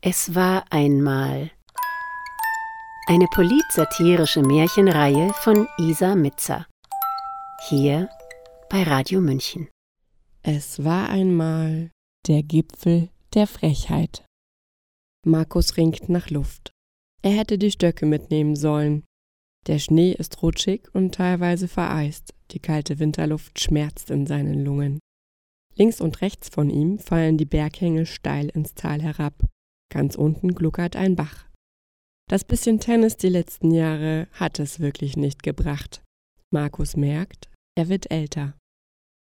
Es war einmal eine politsatirische Märchenreihe von Isa Mitzer. Hier bei Radio München. Es war einmal der Gipfel der Frechheit. Markus ringt nach Luft. Er hätte die Stöcke mitnehmen sollen. Der Schnee ist rutschig und teilweise vereist. Die kalte Winterluft schmerzt in seinen Lungen. Links und rechts von ihm fallen die Berghänge steil ins Tal herab. Ganz unten gluckert ein Bach. Das bisschen Tennis die letzten Jahre hat es wirklich nicht gebracht. Markus merkt, er wird älter.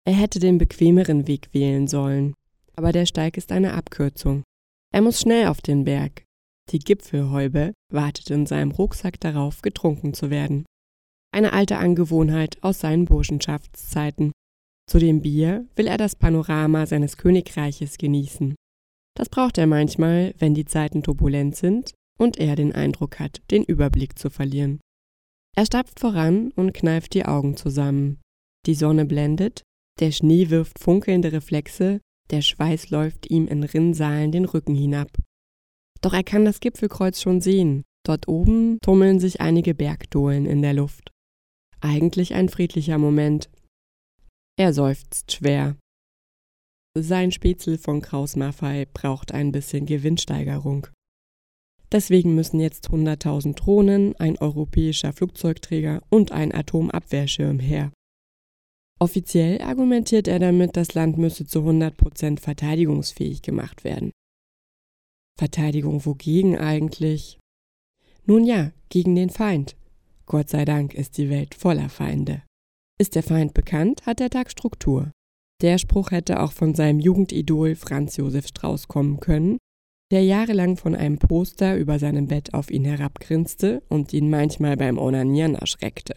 Er hätte den bequemeren Weg wählen sollen, aber der Steig ist eine Abkürzung. Er muss schnell auf den Berg. Die Gipfelhäube wartet in seinem Rucksack darauf, getrunken zu werden. Eine alte Angewohnheit aus seinen Burschenschaftszeiten. Zu dem Bier will er das Panorama seines Königreiches genießen. Das braucht er manchmal, wenn die Zeiten turbulent sind und er den Eindruck hat, den Überblick zu verlieren. Er stapft voran und kneift die Augen zusammen. Die Sonne blendet, der Schnee wirft funkelnde Reflexe, der Schweiß läuft ihm in Rinnsalen den Rücken hinab. Doch er kann das Gipfelkreuz schon sehen. Dort oben tummeln sich einige Bergdohlen in der Luft. Eigentlich ein friedlicher Moment. Er seufzt schwer. Sein Spätzle von Kraus Maffei braucht ein bisschen Gewinnsteigerung. Deswegen müssen jetzt 100.000 Drohnen, ein europäischer Flugzeugträger und ein Atomabwehrschirm her. Offiziell argumentiert er damit, das Land müsse zu 100% verteidigungsfähig gemacht werden. Verteidigung wogegen eigentlich? Nun ja, gegen den Feind. Gott sei Dank ist die Welt voller Feinde. Ist der Feind bekannt, hat der Tag Struktur. Der Spruch hätte auch von seinem Jugendidol Franz Josef Strauß kommen können, der jahrelang von einem Poster über seinem Bett auf ihn herabgrinste und ihn manchmal beim Onanieren erschreckte.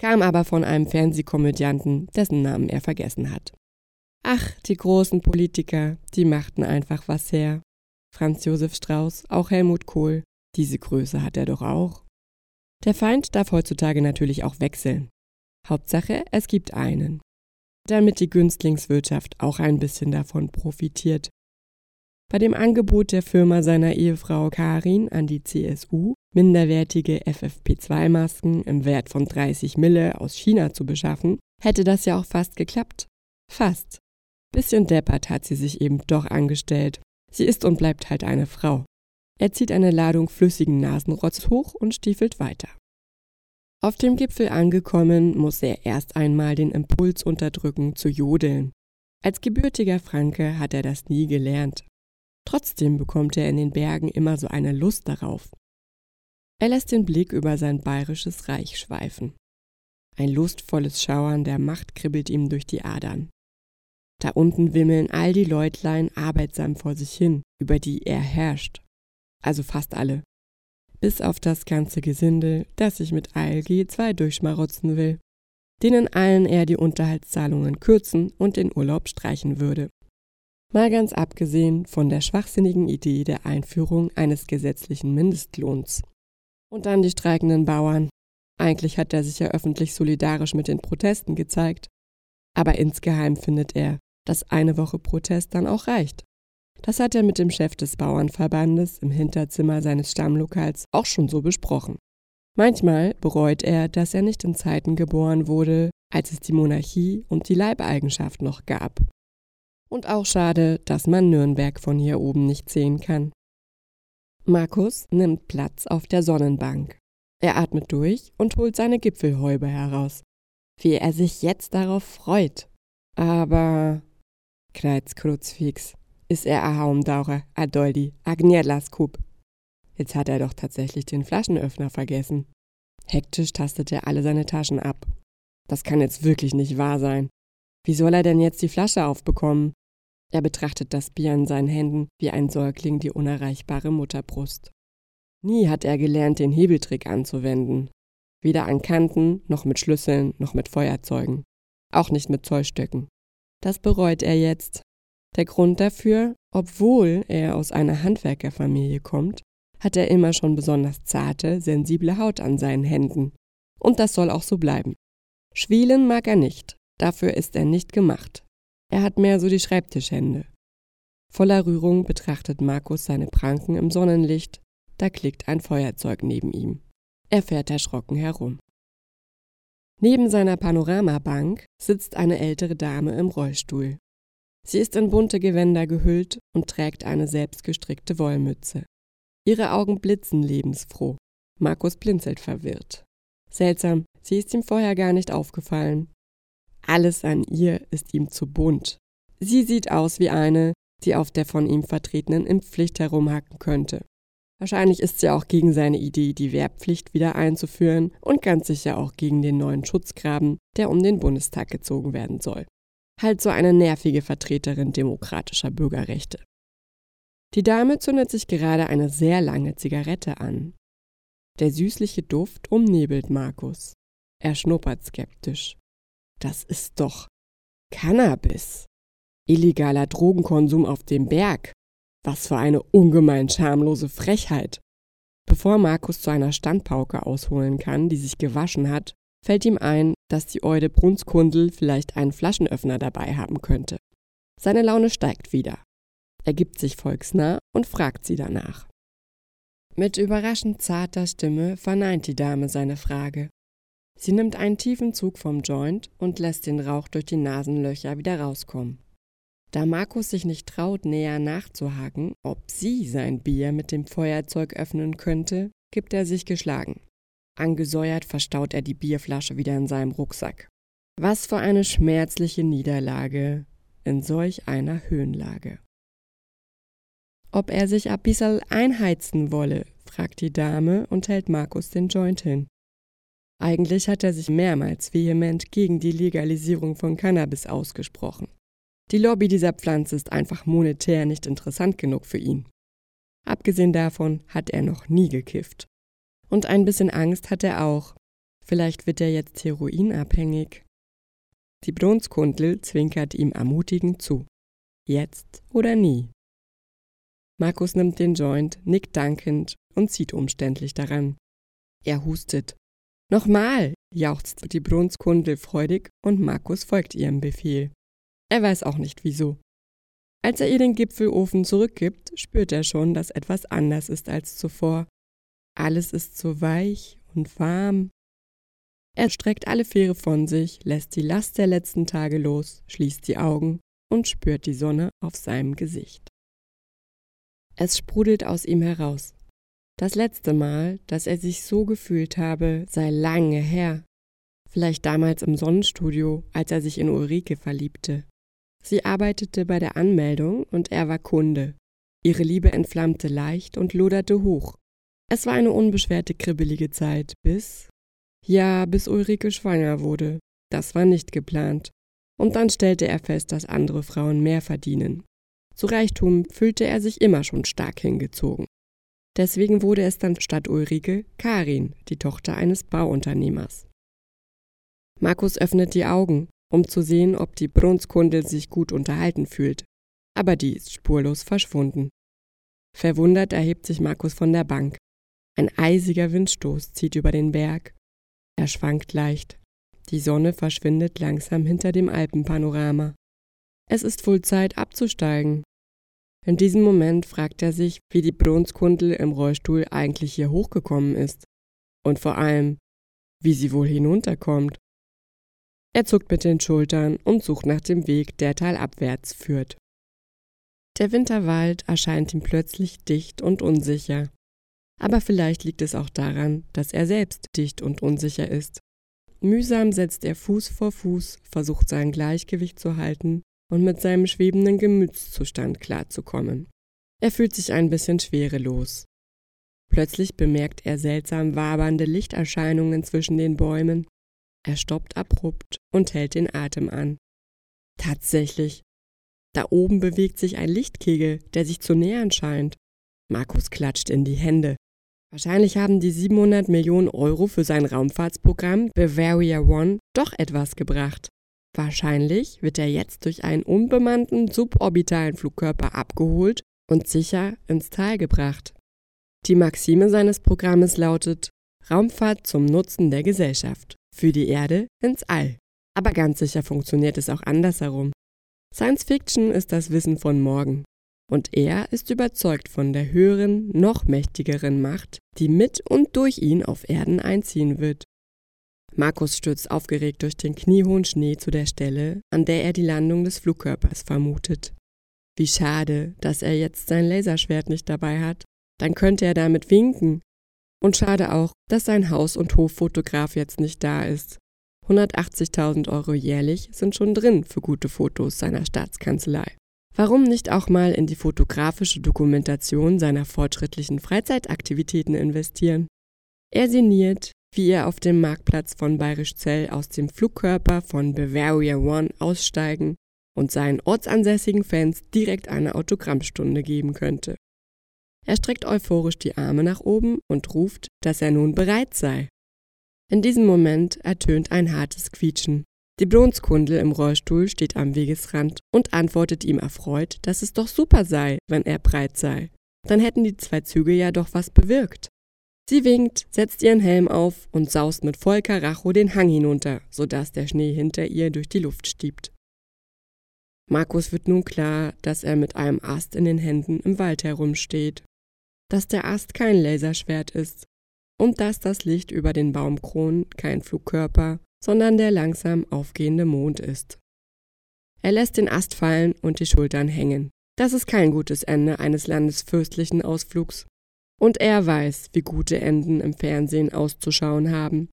Kam aber von einem Fernsehkomödianten, dessen Namen er vergessen hat. Ach, die großen Politiker, die machten einfach was her. Franz Josef Strauß, auch Helmut Kohl, diese Größe hat er doch auch. Der Feind darf heutzutage natürlich auch wechseln. Hauptsache, es gibt einen damit die Günstlingswirtschaft auch ein bisschen davon profitiert. Bei dem Angebot der Firma seiner Ehefrau Karin an die CSU, minderwertige FFP2-Masken im Wert von 30 Mille aus China zu beschaffen, hätte das ja auch fast geklappt. Fast. Bisschen deppert hat sie sich eben doch angestellt. Sie ist und bleibt halt eine Frau. Er zieht eine Ladung flüssigen Nasenrotz hoch und stiefelt weiter. Auf dem Gipfel angekommen, muss er erst einmal den Impuls unterdrücken, zu jodeln. Als gebürtiger Franke hat er das nie gelernt. Trotzdem bekommt er in den Bergen immer so eine Lust darauf. Er lässt den Blick über sein bayerisches Reich schweifen. Ein lustvolles Schauern der Macht kribbelt ihm durch die Adern. Da unten wimmeln all die Leutlein arbeitsam vor sich hin, über die er herrscht. Also fast alle bis auf das ganze Gesindel, das sich mit ALG 2 durchschmarotzen will, denen allen er die Unterhaltszahlungen kürzen und den Urlaub streichen würde. Mal ganz abgesehen von der schwachsinnigen Idee der Einführung eines gesetzlichen Mindestlohns. Und dann die streikenden Bauern. Eigentlich hat er sich ja öffentlich solidarisch mit den Protesten gezeigt. Aber insgeheim findet er, dass eine Woche Protest dann auch reicht. Das hat er mit dem Chef des Bauernverbandes im Hinterzimmer seines Stammlokals auch schon so besprochen. Manchmal bereut er, dass er nicht in Zeiten geboren wurde, als es die Monarchie und die Leibeigenschaft noch gab. Und auch schade, dass man Nürnberg von hier oben nicht sehen kann. Markus nimmt Platz auf der Sonnenbank. Er atmet durch und holt seine Gipfelhäube heraus. Wie er sich jetzt darauf freut. Aber, knallt's Kruzfix, ist er a Haumdaucher, a Doldi, a Gnierlaskub. Jetzt hat er doch tatsächlich den Flaschenöffner vergessen. Hektisch tastet er alle seine Taschen ab. Das kann jetzt wirklich nicht wahr sein. Wie soll er denn jetzt die Flasche aufbekommen? Er betrachtet das Bier in seinen Händen wie ein Säugling die unerreichbare Mutterbrust. Nie hat er gelernt, den Hebeltrick anzuwenden. Weder an Kanten, noch mit Schlüsseln, noch mit Feuerzeugen. Auch nicht mit Zollstöcken. Das bereut er jetzt, der Grund dafür, obwohl er aus einer Handwerkerfamilie kommt, hat er immer schon besonders zarte, sensible Haut an seinen Händen. Und das soll auch so bleiben. Schwielen mag er nicht, dafür ist er nicht gemacht. Er hat mehr so die Schreibtischhände. Voller Rührung betrachtet Markus seine Pranken im Sonnenlicht, da klickt ein Feuerzeug neben ihm. Er fährt erschrocken herum. Neben seiner Panoramabank sitzt eine ältere Dame im Rollstuhl. Sie ist in bunte Gewänder gehüllt und trägt eine selbstgestrickte Wollmütze. Ihre Augen blitzen lebensfroh. Markus blinzelt verwirrt. Seltsam, sie ist ihm vorher gar nicht aufgefallen. Alles an ihr ist ihm zu bunt. Sie sieht aus wie eine, die auf der von ihm vertretenen Impfpflicht herumhacken könnte. Wahrscheinlich ist sie auch gegen seine Idee, die Wehrpflicht wieder einzuführen und ganz sicher auch gegen den neuen Schutzgraben, der um den Bundestag gezogen werden soll. Halt so eine nervige Vertreterin demokratischer Bürgerrechte. Die Dame zündet sich gerade eine sehr lange Zigarette an. Der süßliche Duft umnebelt Markus. Er schnuppert skeptisch. Das ist doch Cannabis. Illegaler Drogenkonsum auf dem Berg. Was für eine ungemein schamlose Frechheit. Bevor Markus zu einer Standpauke ausholen kann, die sich gewaschen hat, fällt ihm ein, dass die Eude Brunskundel vielleicht einen Flaschenöffner dabei haben könnte. Seine Laune steigt wieder. Er gibt sich volksnah und fragt sie danach. Mit überraschend zarter Stimme verneint die Dame seine Frage. Sie nimmt einen tiefen Zug vom Joint und lässt den Rauch durch die Nasenlöcher wieder rauskommen. Da Markus sich nicht traut, näher nachzuhaken, ob sie sein Bier mit dem Feuerzeug öffnen könnte, gibt er sich geschlagen. Angesäuert verstaut er die Bierflasche wieder in seinem Rucksack. Was für eine schmerzliche Niederlage in solch einer Höhenlage. Ob er sich a bisserl einheizen wolle, fragt die Dame und hält Markus den Joint hin. Eigentlich hat er sich mehrmals vehement gegen die Legalisierung von Cannabis ausgesprochen. Die Lobby dieser Pflanze ist einfach monetär nicht interessant genug für ihn. Abgesehen davon hat er noch nie gekifft. Und ein bisschen Angst hat er auch. Vielleicht wird er jetzt heroinabhängig. Die Brunskundel zwinkert ihm ermutigend zu. Jetzt oder nie. Markus nimmt den Joint, nickt dankend und zieht umständlich daran. Er hustet. Nochmal, jauchzt die Brunskundel freudig und Markus folgt ihrem Befehl. Er weiß auch nicht wieso. Als er ihr den Gipfelofen zurückgibt, spürt er schon, dass etwas anders ist als zuvor. Alles ist so weich und warm. Er streckt alle Fähre von sich, lässt die Last der letzten Tage los, schließt die Augen und spürt die Sonne auf seinem Gesicht. Es sprudelt aus ihm heraus. Das letzte Mal, dass er sich so gefühlt habe, sei lange her. Vielleicht damals im Sonnenstudio, als er sich in Ulrike verliebte. Sie arbeitete bei der Anmeldung und er war Kunde. Ihre Liebe entflammte leicht und loderte hoch. Es war eine unbeschwerte, kribbelige Zeit, bis. Ja, bis Ulrike schwanger wurde. Das war nicht geplant. Und dann stellte er fest, dass andere Frauen mehr verdienen. Zu Reichtum fühlte er sich immer schon stark hingezogen. Deswegen wurde es dann statt Ulrike Karin, die Tochter eines Bauunternehmers. Markus öffnet die Augen um zu sehen, ob die Brunskundel sich gut unterhalten fühlt. Aber die ist spurlos verschwunden. Verwundert erhebt sich Markus von der Bank. Ein eisiger Windstoß zieht über den Berg. Er schwankt leicht. Die Sonne verschwindet langsam hinter dem Alpenpanorama. Es ist wohl Zeit abzusteigen. In diesem Moment fragt er sich, wie die Brunskundel im Rollstuhl eigentlich hier hochgekommen ist. Und vor allem, wie sie wohl hinunterkommt. Er zuckt mit den Schultern und sucht nach dem Weg, der talabwärts führt. Der Winterwald erscheint ihm plötzlich dicht und unsicher. Aber vielleicht liegt es auch daran, dass er selbst dicht und unsicher ist. Mühsam setzt er Fuß vor Fuß, versucht sein Gleichgewicht zu halten und mit seinem schwebenden Gemütszustand klarzukommen. Er fühlt sich ein bisschen schwerelos. Plötzlich bemerkt er seltsam wabernde Lichterscheinungen zwischen den Bäumen er stoppt abrupt und hält den Atem an. Tatsächlich. Da oben bewegt sich ein Lichtkegel, der sich zu nähern scheint. Markus klatscht in die Hände. Wahrscheinlich haben die 700 Millionen Euro für sein Raumfahrtsprogramm Bavaria One doch etwas gebracht. Wahrscheinlich wird er jetzt durch einen unbemannten suborbitalen Flugkörper abgeholt und sicher ins Tal gebracht. Die Maxime seines Programmes lautet Raumfahrt zum Nutzen der Gesellschaft für die Erde ins All. Aber ganz sicher funktioniert es auch andersherum. Science Fiction ist das Wissen von morgen. Und er ist überzeugt von der höheren, noch mächtigeren Macht, die mit und durch ihn auf Erden einziehen wird. Markus stürzt aufgeregt durch den kniehohen Schnee zu der Stelle, an der er die Landung des Flugkörpers vermutet. Wie schade, dass er jetzt sein Laserschwert nicht dabei hat. Dann könnte er damit winken. Und schade auch, dass sein Haus- und Hoffotograf jetzt nicht da ist. 180.000 Euro jährlich sind schon drin für gute Fotos seiner Staatskanzlei. Warum nicht auch mal in die fotografische Dokumentation seiner fortschrittlichen Freizeitaktivitäten investieren? Er sinniert, wie er auf dem Marktplatz von Bayerischzell aus dem Flugkörper von Bavaria One aussteigen und seinen ortsansässigen Fans direkt eine Autogrammstunde geben könnte. Er streckt euphorisch die Arme nach oben und ruft, dass er nun bereit sei. In diesem Moment ertönt ein hartes Quietschen. Die Blonskundel im Rollstuhl steht am Wegesrand und antwortet ihm erfreut, dass es doch super sei, wenn er breit sei. Dann hätten die zwei Züge ja doch was bewirkt. Sie winkt, setzt ihren Helm auf und saust mit voll Karacho den Hang hinunter, sodass der Schnee hinter ihr durch die Luft stiebt. Markus wird nun klar, dass er mit einem Ast in den Händen im Wald herumsteht. Dass der Ast kein Laserschwert ist und dass das Licht über den Baumkronen kein Flugkörper, sondern der langsam aufgehende Mond ist. Er lässt den Ast fallen und die Schultern hängen. Das ist kein gutes Ende eines landesfürstlichen Ausflugs. Und er weiß, wie gute Enden im Fernsehen auszuschauen haben.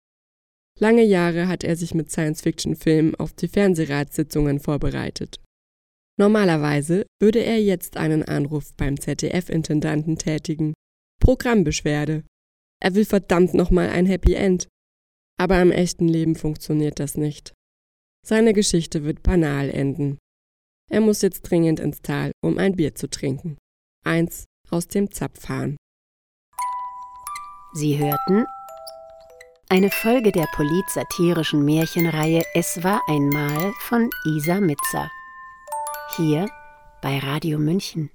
Lange Jahre hat er sich mit Science-Fiction-Filmen auf die Fernsehratssitzungen vorbereitet. Normalerweise würde er jetzt einen Anruf beim ZDF-Intendanten tätigen. Programmbeschwerde. Er will verdammt nochmal ein Happy End. Aber im echten Leben funktioniert das nicht. Seine Geschichte wird banal enden. Er muss jetzt dringend ins Tal, um ein Bier zu trinken. Eins aus dem Zapfhahn. Sie hörten eine Folge der politsatirischen Märchenreihe Es war einmal von Isa Mitzer. Hier bei Radio München.